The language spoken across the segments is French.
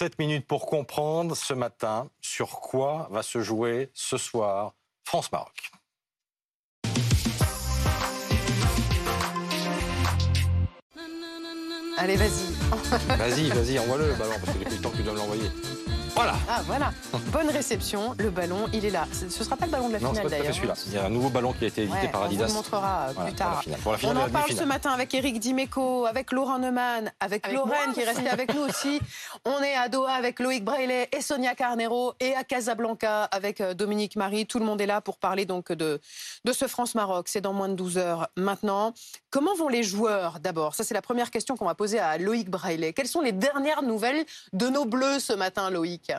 7 minutes pour comprendre ce matin sur quoi va se jouer ce soir France-Maroc. Allez, vas-y. Vas-y, vas-y, envoie-le le ballon, parce que depuis le temps que tu dois l'envoyer. Voilà. Ah, voilà. Bonne réception. Le ballon, il est là. Ce ne sera pas le ballon de la Non, finale, d'ailleurs. celui-là. Il y a un nouveau ballon qui a été édité Ouais, par on Adidas. vous le montrera euh, Voilà, plus pour la tard. finale. Pour la finale on en parle ce matin avec Eric Dimeco, avec Laurent Neumann, avec, Avec Lorraine moi qui est restée avec nous aussi. On est à Doha avec Loïc Braillet et Sonia Carnero et à Casablanca avec euh, Dominique Marie. Tout le monde est là pour parler donc de, de ce France-Maroc. C'est dans moins de 12 heures maintenant. Comment vont les joueurs d'abord? Ça, c'est la première question qu'on va poser à Loïc Braillet. Quelles sont les dernières nouvelles de nos Bleus ce matin, Loïc?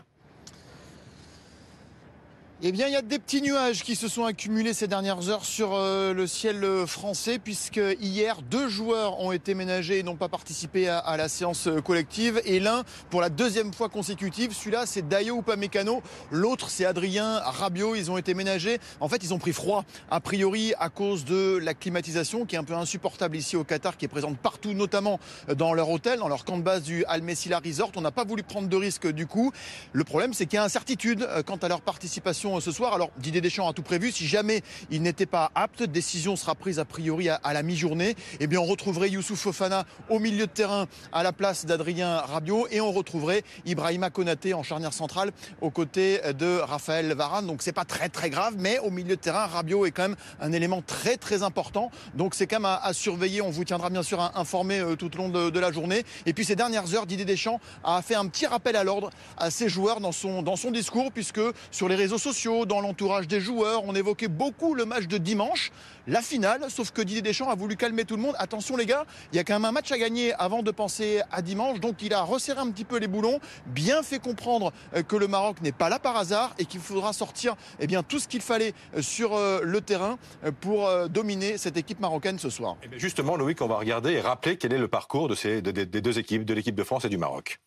Eh bien, il y a des petits nuages qui se sont accumulés ces dernières heures sur euh, le ciel euh, français, puisque hier, deux joueurs ont été ménagés et n'ont pas participé à, la séance euh, collective. Et l'un, pour la deuxième fois consécutive, celui-là, c'est Dayo Upamecano. L'autre, c'est Adrien Rabiot. Ils ont été ménagés. En fait, ils ont pris froid, a priori, à cause de la climatisation qui est un peu insupportable ici au Qatar, qui est présente partout, notamment dans leur hôtel, dans leur camp de base du Al Messila Resort. On n'a pas voulu prendre de risque du coup. Le problème, c'est qu'il y a incertitude quant à leur participation euh, ce soir. Alors, Didier Deschamps a tout prévu. Si jamais ils n'étaient pas aptes, décision sera prise a priori à, la mi-journée. Eh bien, on retrouverait Youssouf Fofana au milieu de terrain à la place d'Adrien Rabiot et on retrouverait Ibrahima Konaté en charnière centrale aux côtés de Raphaël Varane. Donc, c'est pas très très grave, mais au milieu de terrain, Rabiot est quand même un élément très très important. Donc, c'est quand même à, à surveiller. On vous tiendra bien sûr informé euh, tout au long de, de la journée. Et puis, ces dernières heures, Didier Deschamps a fait un petit rappel à l'ordre à ses joueurs dans son, dans son discours, puisque sur les réseaux sociaux, dans l'entourage des joueurs, on évoquait beaucoup le match de dimanche, la finale, sauf que Didier Deschamps a voulu calmer tout le monde. Attention les gars, il y a quand même un match à gagner avant de penser à dimanche, donc il a resserré un petit peu les boulons, bien fait comprendre euh, que le Maroc n'est pas là par hasard et qu'il faudra sortir eh bien, tout ce qu'il fallait euh, sur euh, le terrain pour dominer cette équipe marocaine ce soir. Eh justement, Loïc, on va regarder et rappeler quel est le parcours des deux équipes, de l'équipe de France et du Maroc.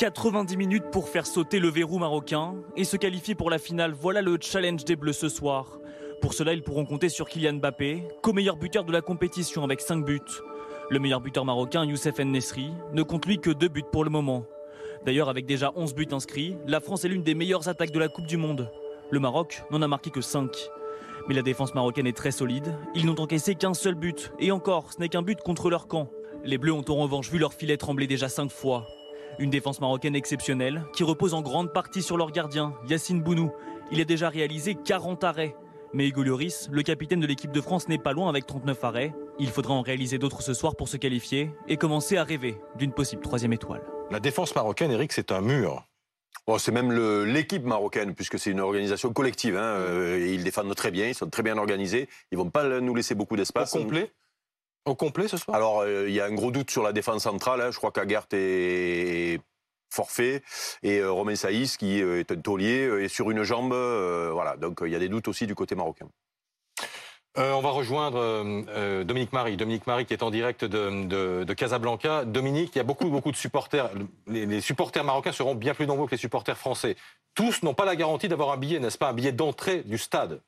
90 minutes pour faire sauter le verrou marocain et se qualifier pour la finale. Voilà le challenge des Bleus ce soir. Pour cela, ils pourront compter sur Kylian Mbappé, co-meilleur buteur de la compétition avec 5 buts. Le meilleur buteur marocain, Youssef Nesri, ne compte lui que 2 buts pour le moment. D'ailleurs, avec déjà 11 buts inscrits, la France est l'une des meilleures attaques de la Coupe du Monde. Le Maroc n'en a marqué que 5. Mais la défense marocaine est très solide. Ils n'ont encaissé qu'un seul but. Et encore, ce n'est qu'un but contre leur camp. Les Bleus ont en revanche vu leur filet trembler déjà 5 fois. Une défense marocaine exceptionnelle qui repose en grande partie sur leur gardien, Yacine Bounou. Il a déjà réalisé 40 arrêts. Mais Hugo Lloris, le capitaine de l'équipe de France, n'est pas loin avec 39 arrêts. Il faudra en réaliser d'autres ce soir pour se qualifier et commencer à rêver d'une possible troisième étoile. La défense marocaine, Eric, c'est un mur. Bon, c'est même l'équipe marocaine, puisque c'est une organisation collective. hein, euh, et ils défendent très bien, ils sont très bien organisés. Ils vont pas nous laisser beaucoup Au d'espace. complet Au complet ce soir? Alors, euh, il y a un gros doute sur la défense centrale. hein. Je crois qu'Aguert est forfait et euh, Romain Saïs, qui euh, est un taulier, euh, est sur une jambe. voilà, donc il y a des doutes aussi du côté marocain. On va rejoindre Dominique Marie. Dominique Marie qui est en direct de, de- de Casablanca. Dominique, il y a beaucoup, beaucoup de supporters. Les, les supporters marocains seront bien plus nombreux que les supporters français. Tous n'ont pas la garantie d'avoir un billet, n'est-ce pas? Un billet d'entrée du stade.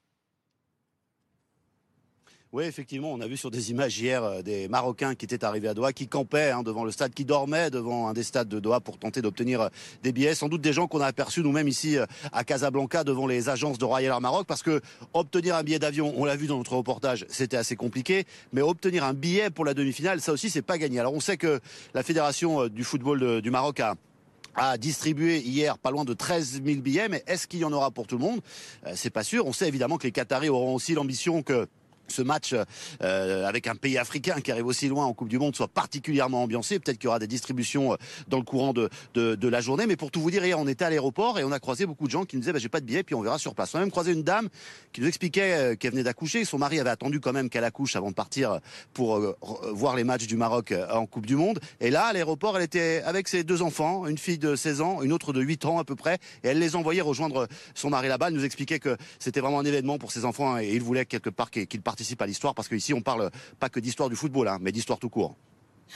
Oui, effectivement, on a vu sur des images hier euh, des Marocains qui étaient arrivés à Doha, qui campaient hein, devant le stade, qui dormaient devant un des stades de Doha pour tenter d'obtenir euh, des billets. Sans doute des gens qu'on a aperçus nous-mêmes ici euh, à Casablanca devant les agences de Royal Air Maroc, parce que obtenir un billet d'avion, on l'a vu dans notre reportage, c'était assez compliqué, mais obtenir un billet pour la demi-finale, ça aussi, c'est pas gagné. Alors on sait que la fédération du football du Maroc a a distribué hier pas loin de 13 000 billets, mais est-ce qu'il y en aura pour tout le monde? C'est pas sûr. On sait évidemment que les Qataris auront aussi l'ambition que ce match euh, avec un pays africain qui arrive aussi loin en Coupe du Monde soit particulièrement ambiancé. Peut-être qu'il y aura des distributions euh, dans le courant de, la journée. Mais pour tout vous dire, hier, on était à l'aéroport et on a croisé beaucoup de gens qui nous disaient bah, j'ai pas de billet, puis on verra sur place. On a même croisé une dame qui nous expliquait euh, qu'elle venait d'accoucher. Son mari avait attendu quand même qu'elle accouche avant de partir pour voir les matchs du Maroc en Coupe du Monde. Et là, à l'aéroport, elle était avec ses deux enfants, une fille de 16 ans, une autre de 8 ans à peu près. Et elle les envoyait rejoindre son mari là-bas. Elle nous expliquait que c'était vraiment un événement pour ses enfants et il voulait quelque part qu'ils qu'ils participent à l'histoire parce qu'ici, on parle pas que d'histoire du football, hein, mais d'histoire tout court.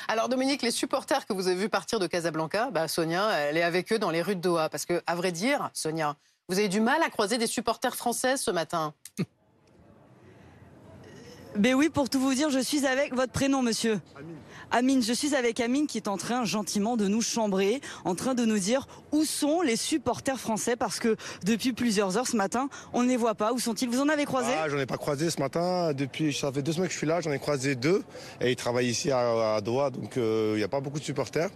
Alors Dominique, les supporters que vous avez vus partir de Casablanca, bah, Sonia, elle est avec eux dans les rues de Doha. Parce que, à vrai dire, Sonia, vous avez du mal à croiser des supporters françaises ce matin. Ben oui, pour tout vous dire, je suis avec votre prénom, monsieur. Amine, je suis avec Amine qui est en train gentiment de nous chambrer, en train de nous dire où sont les supporters français parce que depuis plusieurs heures ce matin, on ne les voit pas. Où sont-ils? Vous en avez croisé? Ah, J'en ai pas croisé ce matin. Depuis, ça fait deux semaines que je suis là, j'en ai croisé deux et ils travaillent ici à, Doha, donc euh, il n'y a pas beaucoup de supporters.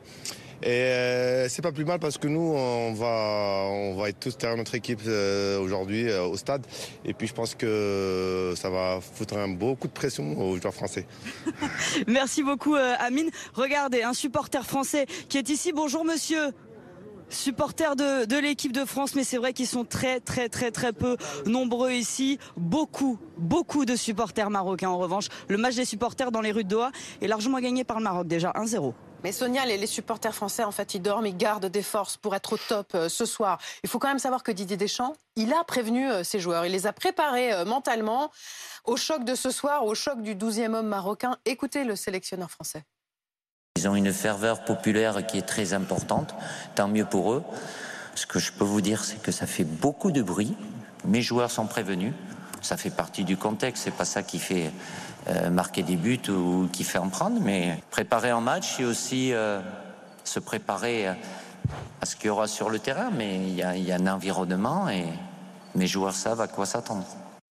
Et euh, c'est pas plus mal parce que nous, on va, on va être tous derrière notre équipe euh, aujourd'hui au stade. Et puis je pense que ça va foutre un beau coup de pression aux joueurs français. Merci beaucoup, Amine. Regardez, un supporter français qui est ici. Bonjour, monsieur supporters de, de l'équipe de France, mais c'est vrai qu'ils sont très très très très peu nombreux ici. Beaucoup, beaucoup de supporters marocains en revanche. Le match des supporters dans les rues de Doha est largement gagné par le Maroc déjà 1-0. Mais Sonia, les, supporters français, en fait, ils dorment, ils gardent des forces pour être au top euh, ce soir. Il faut quand même savoir que Didier Deschamps, il a prévenu euh, ses joueurs, il les a préparés euh, mentalement au choc de ce soir, au choc du 12e homme marocain. Écoutez le sélectionneur français. Ils ont une ferveur populaire qui est très importante, tant mieux pour eux. Ce que je peux vous dire, c'est que ça fait beaucoup de bruit. Mes joueurs sont prévenus. Ça fait partie du contexte. C'est pas ça qui fait euh, marquer des buts ou qui fait en prendre. Mais préparer un match, c'est aussi euh, se préparer à ce qu'il y aura sur le terrain. Mais il y, y a un environnement et mes joueurs savent à quoi s'attendre.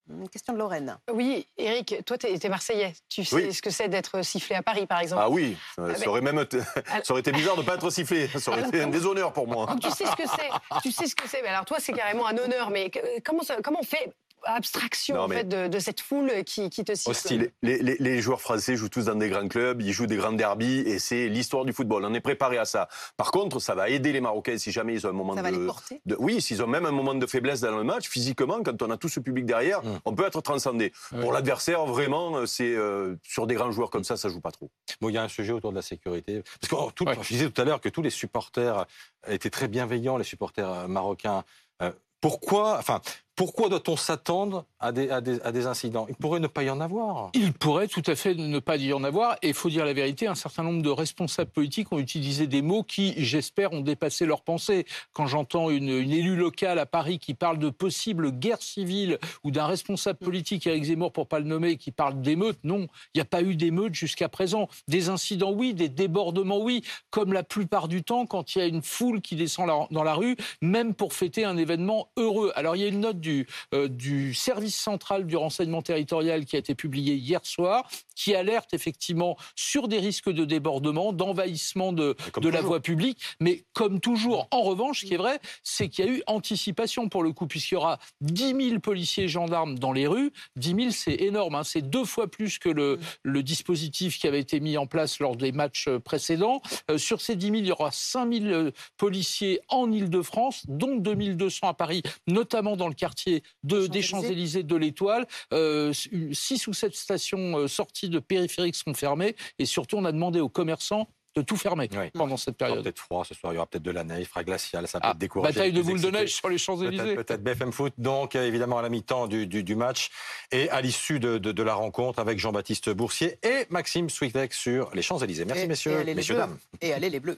Une question de Lorraine. Oui, Eric, toi, tu es, Marseillais. Tu sais ce que c'est d'être sifflé à Paris, par exemple Ah oui, ça, ah, aurait même ça aurait été bizarre de ne pas être sifflé. Ça aurait été un déshonneur pour moi. tu sais ce que c'est. Tu sais ce que c'est. Alors toi, c'est carrément un honneur. Mais comment, comment on fait abstraction en fait, de, cette foule qui, te siffle. Les, les, les, joueurs français jouent tous dans des grands clubs, ils jouent des grands derbies et c'est l'histoire du football. On est préparé à ça. Par contre, ça va aider les Marocains si jamais ils ont un moment ça de, va les porter. Oui, s'ils ont même un moment de faiblesse dans le match, physiquement, quand on a tout ce public derrière, mmh. on peut être transcendé. Pour l'adversaire, vraiment, c'est euh, sur des grands joueurs comme ça, ça joue pas trop. Bon, il y a un sujet autour de la sécurité. Parce que tout, je disais tout à l'heure que tous les supporters étaient très bienveillants, les supporters euh, marocains. Euh, pourquoi, enfin, pourquoi doit-on s'attendre à des, incidents? Il pourrait ne pas y en avoir. Il pourrait tout à fait ne pas y en avoir. Et il faut dire la vérité, un certain nombre de responsables politiques ont utilisé des mots qui, j'espère, ont dépassé leur pensée. Quand j'entends une, élue locale à Paris qui parle de possible guerre civile ou d'un responsable politique, Eric Zemmour pour pas le nommer, qui parle d'émeutes, non, il n'y a pas eu d'émeutes jusqu'à présent. Des incidents, oui, des débordements, oui, comme la plupart du temps quand il y a une foule qui descend dans la rue, même pour fêter un événement heureux. Alors il y a une note du euh, du, service central du renseignement territorial qui a été publié hier soir, qui alerte effectivement sur des risques de débordement, d'envahissement de, de la voie publique. Mais comme toujours, en revanche, ce qui est vrai, c'est qu'il y a eu anticipation pour le coup, puisqu'il y aura 10 000 policiers et gendarmes dans les rues. 10 000, c'est énorme. Hein. C'est deux fois plus que le, le, dispositif qui avait été mis en place lors des matchs euh, précédents. Euh, sur ces 10 000, il y aura 5 000 policiers en Ile-de-France, dont 2 200 à Paris, notamment dans le quartier de, des Champs-Élysées de l'Étoile. Euh, six ou sept stations euh, de périphériques sont fermées. Et surtout, on a demandé aux commerçants de tout fermer pendant cette période. Il peut-être froid ce soir, il y aura peut-être de la neige, fera glacial, ça peut ah, être décourager. Bataille de boules de neige sur les Champs-Élysées. Peut-être BFM Foot, donc évidemment à la mi-temps du, du, match et à l'issue de, de, la rencontre avec Jean-Baptiste Boursier et Maxime Switek sur les Champs-Élysées. Merci messieurs, messieurs, dames. Et allez les bleus.